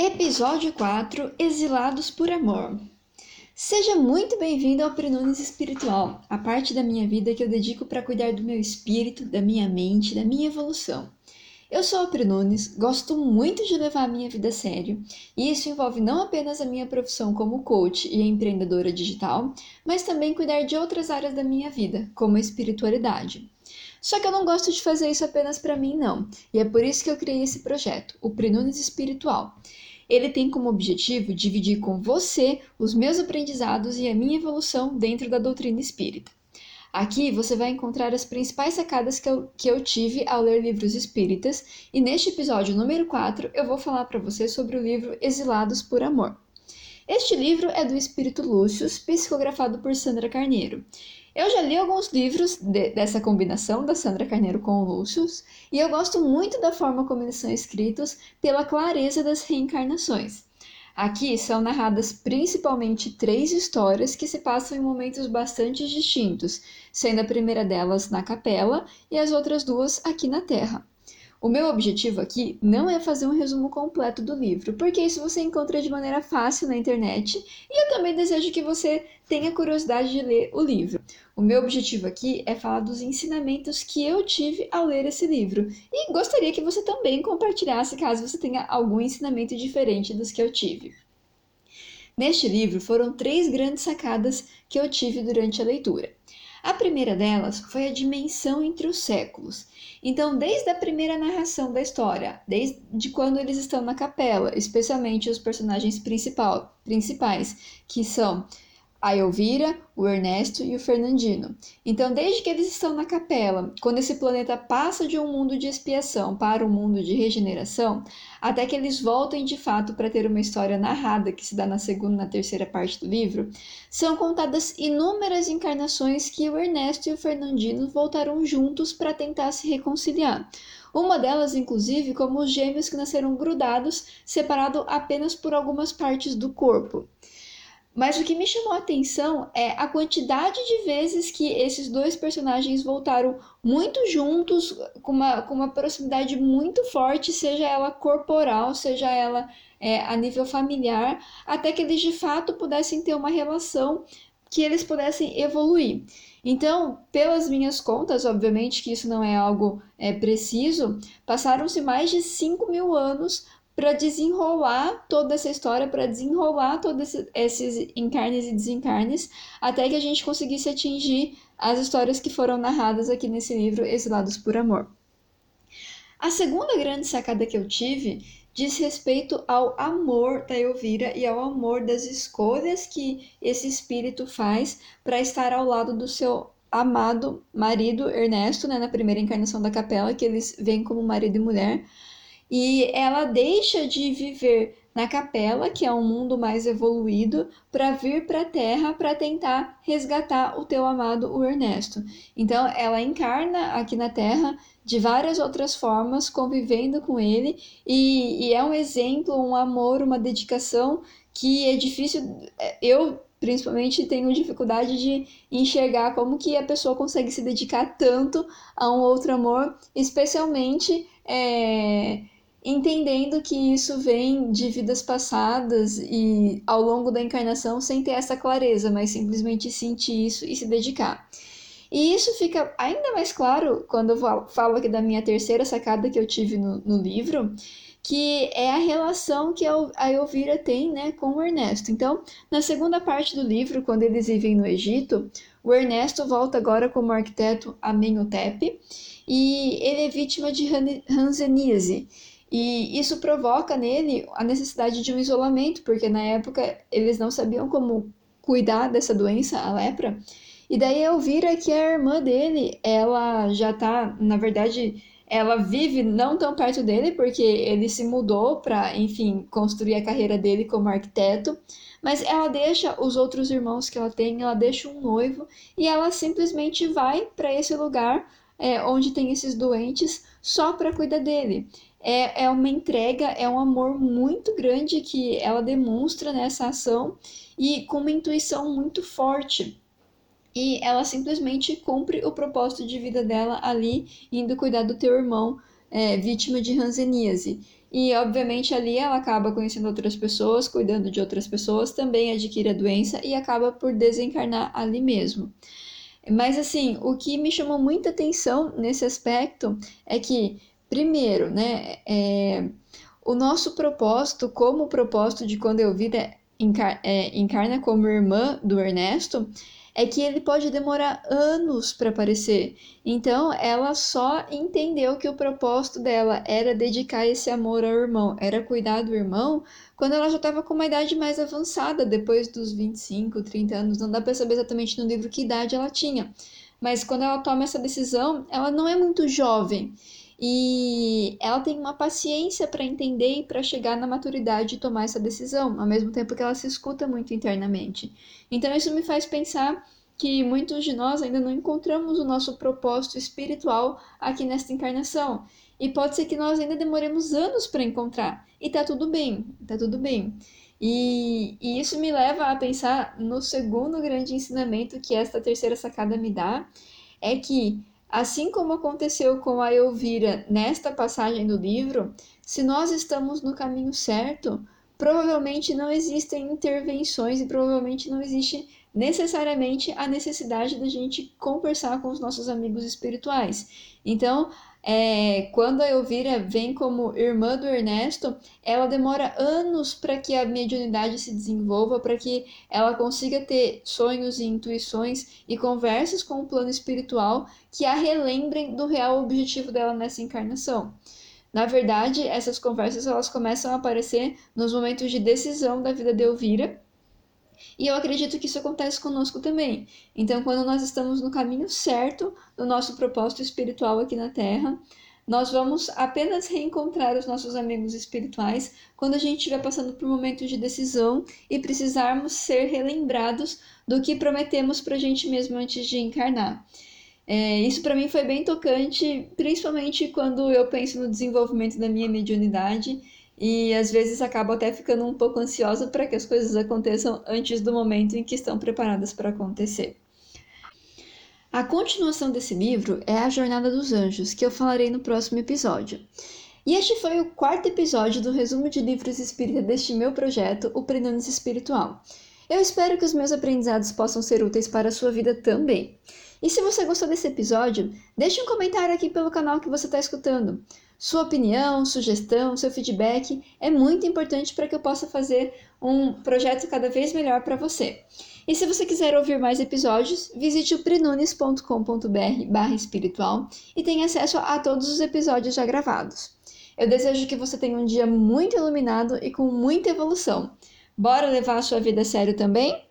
Episódio 4 Exilados por Amor. Seja muito bem-vindo ao Prenunes Espiritual, a parte da minha vida que eu dedico para cuidar do meu espírito, da minha mente, da minha evolução. Eu sou a Prenunes, gosto muito de levar a minha vida a sério, e isso envolve não apenas a minha profissão como coach e empreendedora digital, mas também cuidar de outras áreas da minha vida, como a espiritualidade. Só que eu não gosto de fazer isso apenas para mim, não. E é por isso que eu criei esse projeto, o Prenunes Espiritual. Ele tem como objetivo dividir com você os meus aprendizados e a minha evolução dentro da doutrina espírita. Aqui você vai encontrar as principais sacadas que eu, que eu tive ao ler livros espíritas, e neste episódio número 4 eu vou falar para você sobre o livro Exilados por Amor. Este livro é do espírito Lúcio, psicografado por Sandra Carneiro. Eu já li alguns livros de, dessa combinação da Sandra Carneiro com o Lúcio, e eu gosto muito da forma como eles são escritos pela clareza das reencarnações. Aqui são narradas principalmente três histórias que se passam em momentos bastante distintos, sendo a primeira delas na capela e as outras duas aqui na Terra. O meu objetivo aqui não é fazer um resumo completo do livro, porque isso você encontra de maneira fácil na internet e eu também desejo que você tenha curiosidade de ler o livro. O meu objetivo aqui é falar dos ensinamentos que eu tive ao ler esse livro e gostaria que você também compartilhasse caso você tenha algum ensinamento diferente dos que eu tive. Neste livro foram três grandes sacadas que eu tive durante a leitura. A primeira delas foi a dimensão entre os séculos. Então, desde a primeira narração da história, desde quando eles estão na capela, especialmente os personagens principal, principais, que são a Elvira, o Ernesto e o Fernandino. Então, desde que eles estão na capela, quando esse planeta passa de um mundo de expiação para um mundo de regeneração, até que eles voltem de fato para ter uma história narrada que se dá na segunda e na terceira parte do livro, são contadas inúmeras encarnações que o Ernesto e o Fernandino voltaram juntos para tentar se reconciliar. Uma delas, inclusive, como os gêmeos que nasceram grudados, separados apenas por algumas partes do corpo. Mas o que me chamou a atenção é a quantidade de vezes que esses dois personagens voltaram muito juntos, com uma, com uma proximidade muito forte, seja ela corporal, seja ela é, a nível familiar, até que eles de fato pudessem ter uma relação que eles pudessem evoluir. Então, pelas minhas contas, obviamente que isso não é algo é, preciso, passaram-se mais de 5 mil anos para desenrolar toda essa história, para desenrolar todos esses encarnes e desencarnes, até que a gente conseguisse atingir as histórias que foram narradas aqui nesse livro Exilados por Amor. A segunda grande sacada que eu tive diz respeito ao amor da Elvira e ao amor das escolhas que esse espírito faz para estar ao lado do seu amado marido Ernesto, né, na primeira encarnação da capela, que eles veem como marido e mulher, e ela deixa de viver na capela, que é um mundo mais evoluído, para vir para a Terra para tentar resgatar o teu amado, o Ernesto. Então, ela encarna aqui na Terra de várias outras formas, convivendo com ele, e, e é um exemplo, um amor, uma dedicação que é difícil. É, eu principalmente tenho dificuldade de enxergar como que a pessoa consegue se dedicar tanto a um outro amor, especialmente é, entendendo que isso vem de vidas passadas e ao longo da encarnação sem ter essa clareza, mas simplesmente sentir isso e se dedicar. E isso fica ainda mais claro quando eu falo aqui da minha terceira sacada que eu tive no, no livro, que é a relação que a Elvira tem né, com o Ernesto. Então, na segunda parte do livro, quando eles vivem no Egito, o Ernesto volta agora como arquiteto Amenhotep e ele é vítima de hanseníase, e isso provoca nele a necessidade de um isolamento, porque na época eles não sabiam como cuidar dessa doença, a lepra. E daí Elvira, que a irmã dele, ela já tá, na verdade, ela vive não tão perto dele, porque ele se mudou para, enfim, construir a carreira dele como arquiteto. Mas ela deixa os outros irmãos que ela tem, ela deixa um noivo e ela simplesmente vai para esse lugar é, onde tem esses doentes só para cuidar dele é, é uma entrega, é um amor muito grande que ela demonstra nessa ação e com uma intuição muito forte. E ela simplesmente cumpre o propósito de vida dela ali, indo cuidar do teu irmão, é, vítima de hanseníase. e obviamente ali ela acaba conhecendo outras pessoas, cuidando de outras pessoas, também adquire a doença e acaba por desencarnar ali mesmo. Mas assim, o que me chamou muita atenção nesse aspecto é que, primeiro, né, é, o nosso propósito, como o propósito de quando eu vi encar é, encarna como irmã do Ernesto, é que ele pode demorar anos para aparecer. Então, ela só entendeu que o propósito dela era dedicar esse amor ao irmão, era cuidar do irmão, quando ela já estava com uma idade mais avançada, depois dos 25, 30 anos. Não dá para saber exatamente no livro que idade ela tinha. Mas quando ela toma essa decisão, ela não é muito jovem. E ela tem uma paciência para entender e para chegar na maturidade e tomar essa decisão, ao mesmo tempo que ela se escuta muito internamente. Então isso me faz pensar que muitos de nós ainda não encontramos o nosso propósito espiritual aqui nesta encarnação. E pode ser que nós ainda demoremos anos para encontrar. E tá tudo bem, tá tudo bem. E, e, isso me leva a pensar no segundo grande ensinamento que esta terceira sacada me dá, é que Assim como aconteceu com a Elvira nesta passagem do livro, se nós estamos no caminho certo, provavelmente não existem intervenções e provavelmente não existe necessariamente a necessidade da gente conversar com os nossos amigos espirituais. Então, é, quando a Elvira vem como irmã do Ernesto, ela demora anos para que a mediunidade se desenvolva, para que ela consiga ter sonhos e intuições e conversas com o plano espiritual que a relembrem do real objetivo dela nessa encarnação. Na verdade, essas conversas elas começam a aparecer nos momentos de decisão da vida de Elvira, e eu acredito que isso acontece conosco também. Então, quando nós estamos no caminho certo do nosso propósito espiritual aqui na Terra, nós vamos apenas reencontrar os nossos amigos espirituais quando a gente estiver passando por momentos de decisão e precisarmos ser relembrados do que prometemos para a gente mesmo antes de encarnar. É, isso para mim foi bem tocante, principalmente quando eu penso no desenvolvimento da minha mediunidade e às vezes acabo até ficando um pouco ansiosa para que as coisas aconteçam antes do momento em que estão preparadas para acontecer. A continuação desse livro é A Jornada dos Anjos, que eu falarei no próximo episódio. E este foi o quarto episódio do resumo de livros espírita deste meu projeto, o Prenunes Espiritual. Eu espero que os meus aprendizados possam ser úteis para a sua vida também. E se você gostou desse episódio, deixe um comentário aqui pelo canal que você está escutando. Sua opinião, sugestão, seu feedback é muito importante para que eu possa fazer um projeto cada vez melhor para você. E se você quiser ouvir mais episódios, visite o prinunes.com.br espiritual e tenha acesso a todos os episódios já gravados. Eu desejo que você tenha um dia muito iluminado e com muita evolução. Bora levar a sua vida a sério também?